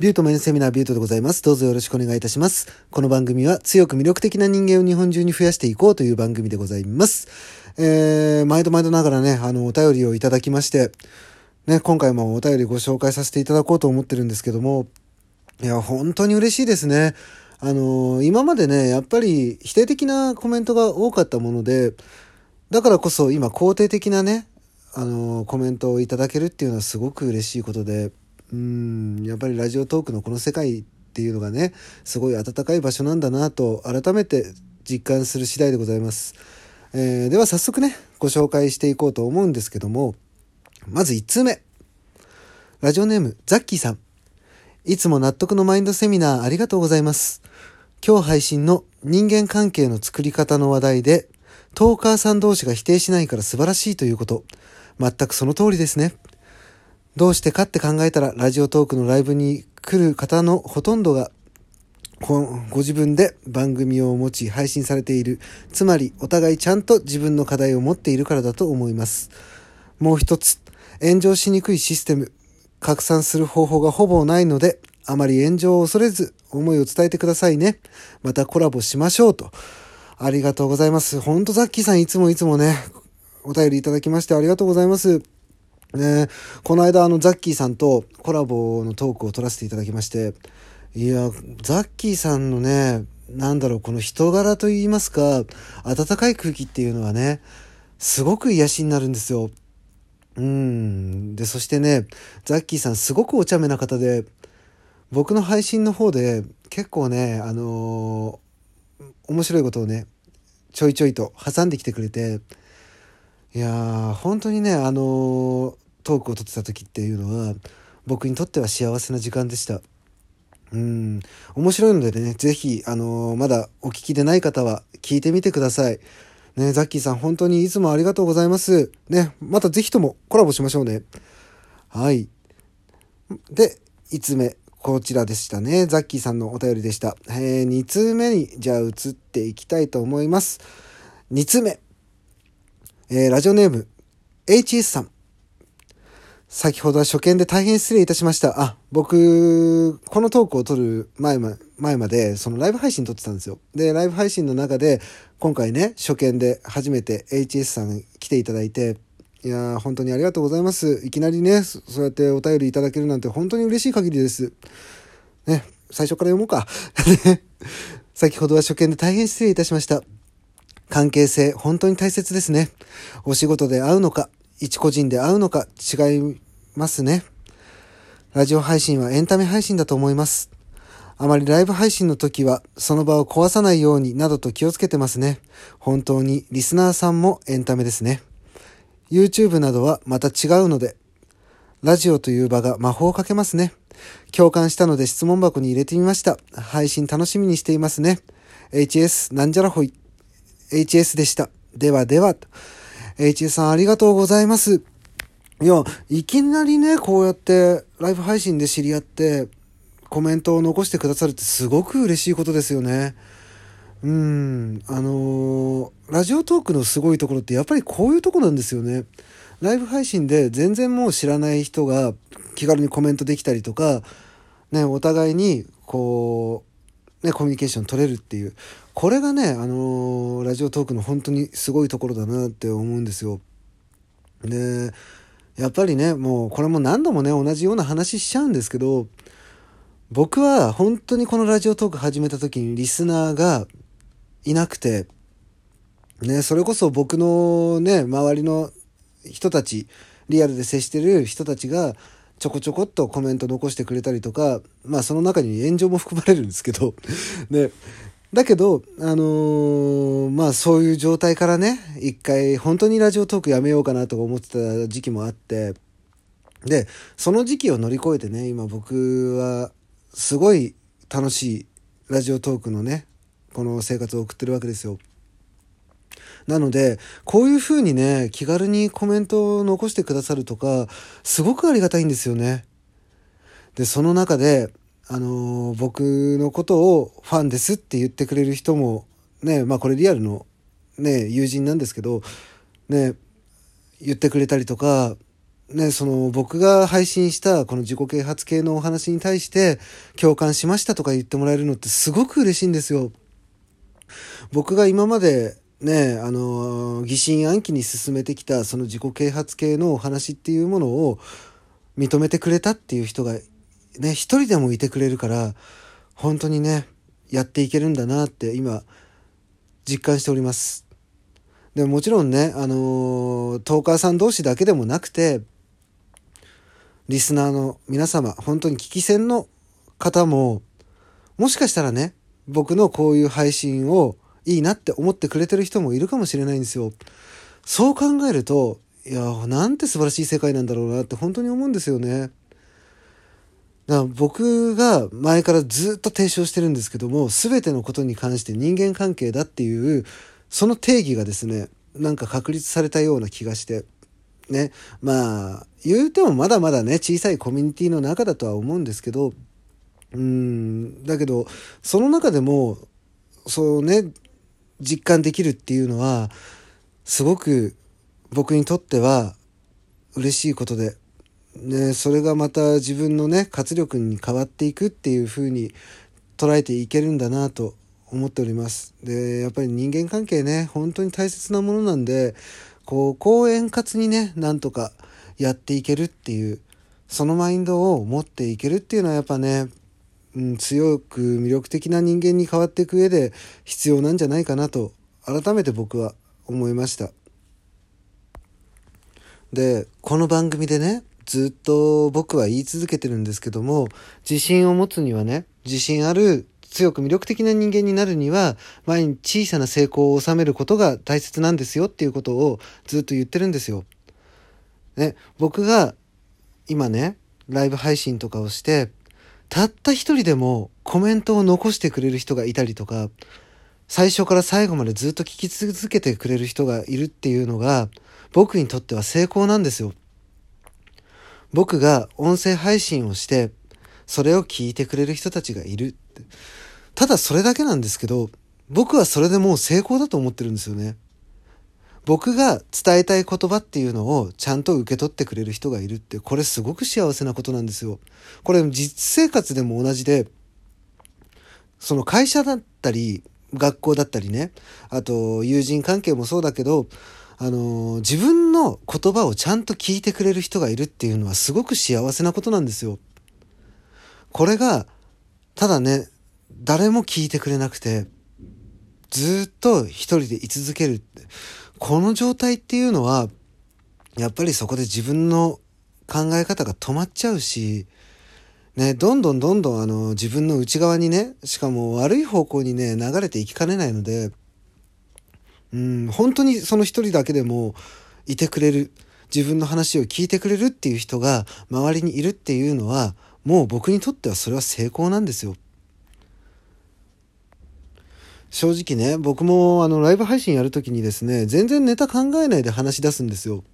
ビュートメンセミナービュートでございます。どうぞよろしくお願いいたします。この番組は強く魅力的な人間を日本中に増やしていこうという番組でございます。えー、毎度毎度ながらね、あの、お便りをいただきまして、ね、今回もお便りご紹介させていただこうと思ってるんですけども、いや、本当に嬉しいですね。あの、今までね、やっぱり否定的なコメントが多かったもので、だからこそ今肯定的なね、あの、コメントをいただけるっていうのはすごく嬉しいことで、うん、やっぱりラジオトークのこの世界っていうのがね、すごい温かい場所なんだなと改めて実感する次第でございます。えーでは早速ね、ご紹介していこうと思うんですけども、まず1通目。ラジオネーム、ザッキーさん。いつも納得のマインドセミナーありがとうございます。今日配信の人間関係の作り方の話題で、トーカーさん同士が否定しないから素晴らしいということ。全くその通りですね。どうしてかって考えたら、ラジオトークのライブに来る方のほとんどが、ご自分で番組を持ち配信されている。つまり、お互いちゃんと自分の課題を持っているからだと思います。もう一つ、炎上しにくいシステム。拡散する方法がほぼないので、あまり炎上を恐れず、思いを伝えてくださいね。またコラボしましょうと。ありがとうございます。ほんとザッキーさんいつもいつもね、お便りいただきましてありがとうございます。ねこの間あのザッキーさんとコラボのトークを取らせていただきまして、いや、ザッキーさんのね、なんだろう、この人柄といいますか、温かい空気っていうのはね、すごく癒しになるんですよ。うん。で、そしてね、ザッキーさんすごくお茶目な方で、僕の配信の方で結構ね、あのー面白いことをね、ちょいちょいと挟んできてくれて、いやー、本当にね、あのートークを撮ってた時っていうのは、僕にとっては幸せな時間でした。うん。面白いのでね、ぜひ、あのーまだお聞きでない方は聞いてみてください。ね、ザッキーさん本当にいつもありがとうございます。ね、またぜひともコラボしましょうね。はい。で、5つ目。こちらでしたね。ザッキーさんのお便りでした。えー、2通目に、じゃあ移っていきたいと思います。2通目。えー、ラジオネーム、HS さん。先ほどは初見で大変失礼いたしました。あ、僕、このトークを撮る前ま前まで、そのライブ配信撮ってたんですよ。で、ライブ配信の中で、今回ね、初見で初めて HS さん来ていただいて、いやー、本当にありがとうございます。いきなりね、そうやってお便りいただけるなんて本当に嬉しい限りです。ね、最初から読もうか。先ほどは初見で大変失礼いたしました。関係性、本当に大切ですね。お仕事で会うのか、一個人で会うのか、違いますね。ラジオ配信はエンタメ配信だと思います。あまりライブ配信の時は、その場を壊さないようになどと気をつけてますね。本当にリスナーさんもエンタメですね。YouTube などはまた違うので、ラジオという場が魔法をかけますね。共感したので質問箱に入れてみました。配信楽しみにしていますね。HS なんじゃらほい。HS でした。ではでは。H さんありがとうございます。いや、いきなりね、こうやってライブ配信で知り合って、コメントを残してくださるってすごく嬉しいことですよね。うん、あのーラジオトークのすごいところってやっぱりこういうとこなんですよね。ライブ配信で全然もう知らない人が気軽にコメントできたりとか、ね、お互いにこう、ね、コミュニケーション取れるっていう。これがね、あのーラジオトークの本当にすごいところだなって思うんですよ。で、やっぱりね、もうこれも何度もね、同じような話しちゃうんですけど、僕は本当にこのラジオトーク始めた時にリスナーがいなくて、ね、それこそ僕のね、周りの人たち、リアルで接してる人たちが、ちょこちょこっとコメント残してくれたりとか、まあその中に炎上も含まれるんですけど、ね。だけど、あのーまあそういう状態からね、一回本当にラジオトークやめようかなとか思ってた時期もあって、で、その時期を乗り越えてね、今僕はすごい楽しいラジオトークのね、この生活を送ってるわけですよ。なので、こういう風にね、気軽にコメントを残してくださるとか、すごくありがたいんですよね。で、その中で、あの僕のことをファンですって言ってくれる人も、ね、まあこれリアルのね、友人なんですけど、ね、言ってくれたりとか、ね、その僕が配信したこの自己啓発系のお話に対して共感しましたとか言ってもらえるのってすごく嬉しいんですよ。僕が今までね、あの、疑心暗鬼に進めてきたその自己啓発系のお話っていうものを認めてくれたっていう人がね、一人でもいてくれるから、本当にね、やっていけるんだなって今、実感しております。でももちろんね、あのトーカーさん同士だけでもなくて、リスナーの皆様、本当に聞き戦の方も、もしかしたらね、僕のこういう配信をいいなって思ってくれてる人もいるかもしれないんですよ。そう考えると、いや、なんて素晴らしい世界なんだろうなって本当に思うんですよね。だ僕が前からずっと提唱してるんですけども、全てのことに関して人間関係だっていう、その定義がですね、なんか確立されたような気がして、ね、まあ、言うてもまだまだね、小さいコミュニティの中だとは思うんですけど、うん、だけど、その中でも、そうね、実感できるっていうのは、すごく僕にとっては嬉しいことで、ね、それがまた自分のね、活力に変わっていくっていう風に捉えていけるんだなと思っております。で、やっぱり人間関係ね、本当に大切なものなんで、こう、公円滑にね、なんとかやっていけるっていう、そのマインドを持っていけるっていうのはやっぱね、うん、強く魅力的な人間に変わっていく上で必要なんじゃないかなと改めて僕は思いました。で、この番組でね、ずっと僕は言い続けてるんですけども、自信を持つにはね、自信ある強く魅力的な人間になるには、毎日小さな成功を収めることが大切なんですよっていうことをずっと言ってるんですよ。ね、僕が今ね、ライブ配信とかをして、たった一人でもコメントを残してくれる人がいたりとか、最初から最後までずっと聞き続けてくれる人がいるっていうのが、僕にとっては成功なんですよ。僕が音声配信をして、それを聞いてくれる人たちがいる。ただそれだけなんですけど、僕はそれでもう成功だと思ってるんですよね。僕が伝えたい言葉っていうのをちゃんと受け取ってくれる人がいるって、これすごく幸せなことなんですよ。これ実生活でも同じで、その会社だったり、学校だったりね、あと友人関係もそうだけど、あの自分の言葉をちゃんと聞いてくれる人がいるっていうのはすごく幸せなことなんですよ。これが、ただね、誰も聞いてくれなくて、ずっと一人で居続ける。この状態っていうのは、やっぱりそこで自分の考え方が止まっちゃうし、ね、どんどんどんどんあの自分の内側にね、しかも悪い方向にね、流れていきかねないので、うん、本当にその一人だけでもいてくれる、自分の話を聞いてくれるっていう人が周りにいるっていうのは、もう僕にとってはそれは成功なんですよ。正直ね、僕もあのライブ配信やるときにですね、全然ネタ考えないで話し出すんですよ。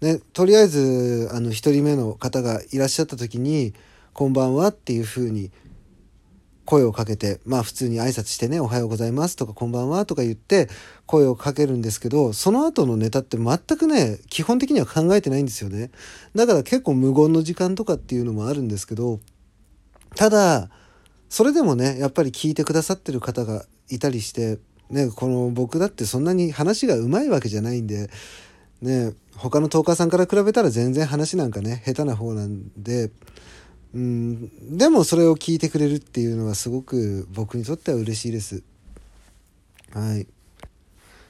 ね、とりあえず、あの、一人目の方がいらっしゃった時に、こんばんはっていう風に声をかけて、まあ普通に挨拶してね、おはようございますとかこんばんはとか言って声をかけるんですけど、その後のネタって全くね、基本的には考えてないんですよね。だから結構無言の時間とかっていうのもあるんですけど、ただ、それでもね、やっぱり聞いてくださってる方がいたりして、ね、この僕だってそんなに話がうまいわけじゃないんで、ね、他のトーカーさんから比べたら全然話なんかね、下手な方なんで、うん、でもそれを聞いてくれるっていうのはすごく僕にとっては嬉しいです。はい。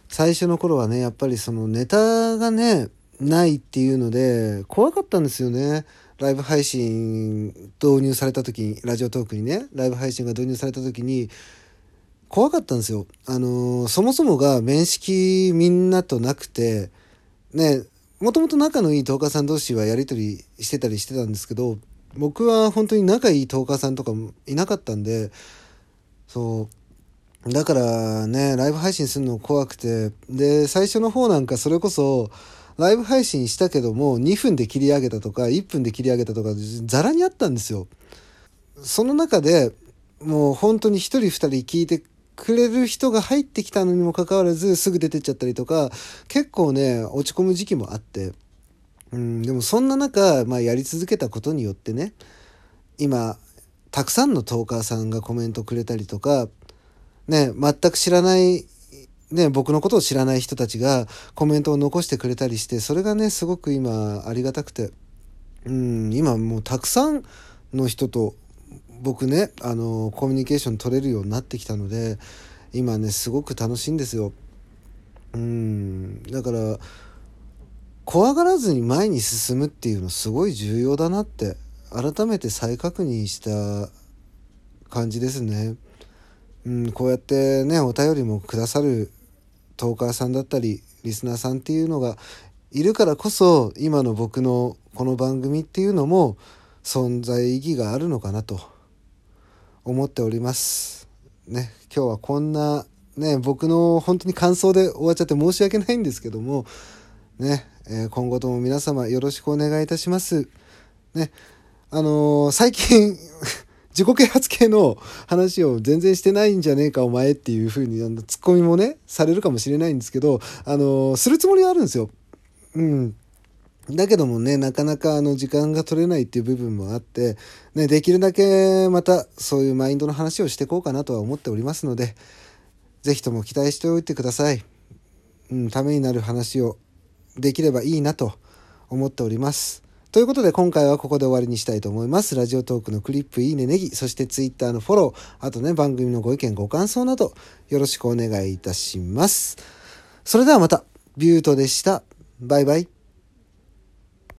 最初の頃はね、やっぱりそのネタがね、ないっていうので、怖かったんですよね。ライブ配信導入された時に、ラジオトークにね、ライブ配信が導入された時に、怖かったんですよ。あのー、そもそもが面識みんなとなくて、ね、もともと仲のいいトーカーさん同士はやり取りしてたりしてたんですけど、僕は本当に仲いいトーカーさんとかもいなかったんで、そう、だからね、ライブ配信するの怖くて、で、最初の方なんかそれこそ、ライブ配信したけども、2分で切り上げたとか、1分で切り上げたとか、ざらにあったんですよ。その中で、もう本当に1人2人聞いてくれる人が入ってきたのにもかかわらずすぐ出てっちゃったりとか結構ね落ち込む時期もあってうん、でもそんな中、まあ、やり続けたことによってね今たくさんのトーカーさんがコメントくれたりとか、ね、全く知らない、ね、僕のことを知らない人たちがコメントを残してくれたりしてそれがねすごく今ありがたくて、うん、今もうたくさんの人と僕ねあのコミュニケーション取れるようになってきたので今ねすごく楽しいんですよ。うんだから怖がらずに前に進むっていうのすごい重要だなって改めて再確認した感じですね。うん、こうやってねお便りもくださるトーカーさんだったりリスナーさんっていうのがいるからこそ今の僕のこの番組っていうのも存在意義があるのかなと思っております。ね、今日はこんなね、僕の本当に感想で終わっちゃって申し訳ないんですけども、ね、えー、今後とも皆様よろしくお願いいたします。ね、あのー、最近 自己啓発系の話を全然してないんじゃねえかお前っていう風にあのツッコミもねされるかもしれないんですけどあの、するつもりはあるんですよ。うん。だけどもね、なかなかあの時間が取れないっていう部分もあって、ね、できるだけまたそういうマインドの話をしていこうかなとは思っておりますので、ぜひとも期待しておいてください。うん、ためになる話をできればいいなと思っております。ということで今回はここで終わりにしたいと思います。ラジオトークのクリップ、いいね、ネギ、そしてツイッターのフォロー、あとね、番組のご意見、ご感想などよろしくお願いいたします。それではまた、ビュートでした。バイバイ。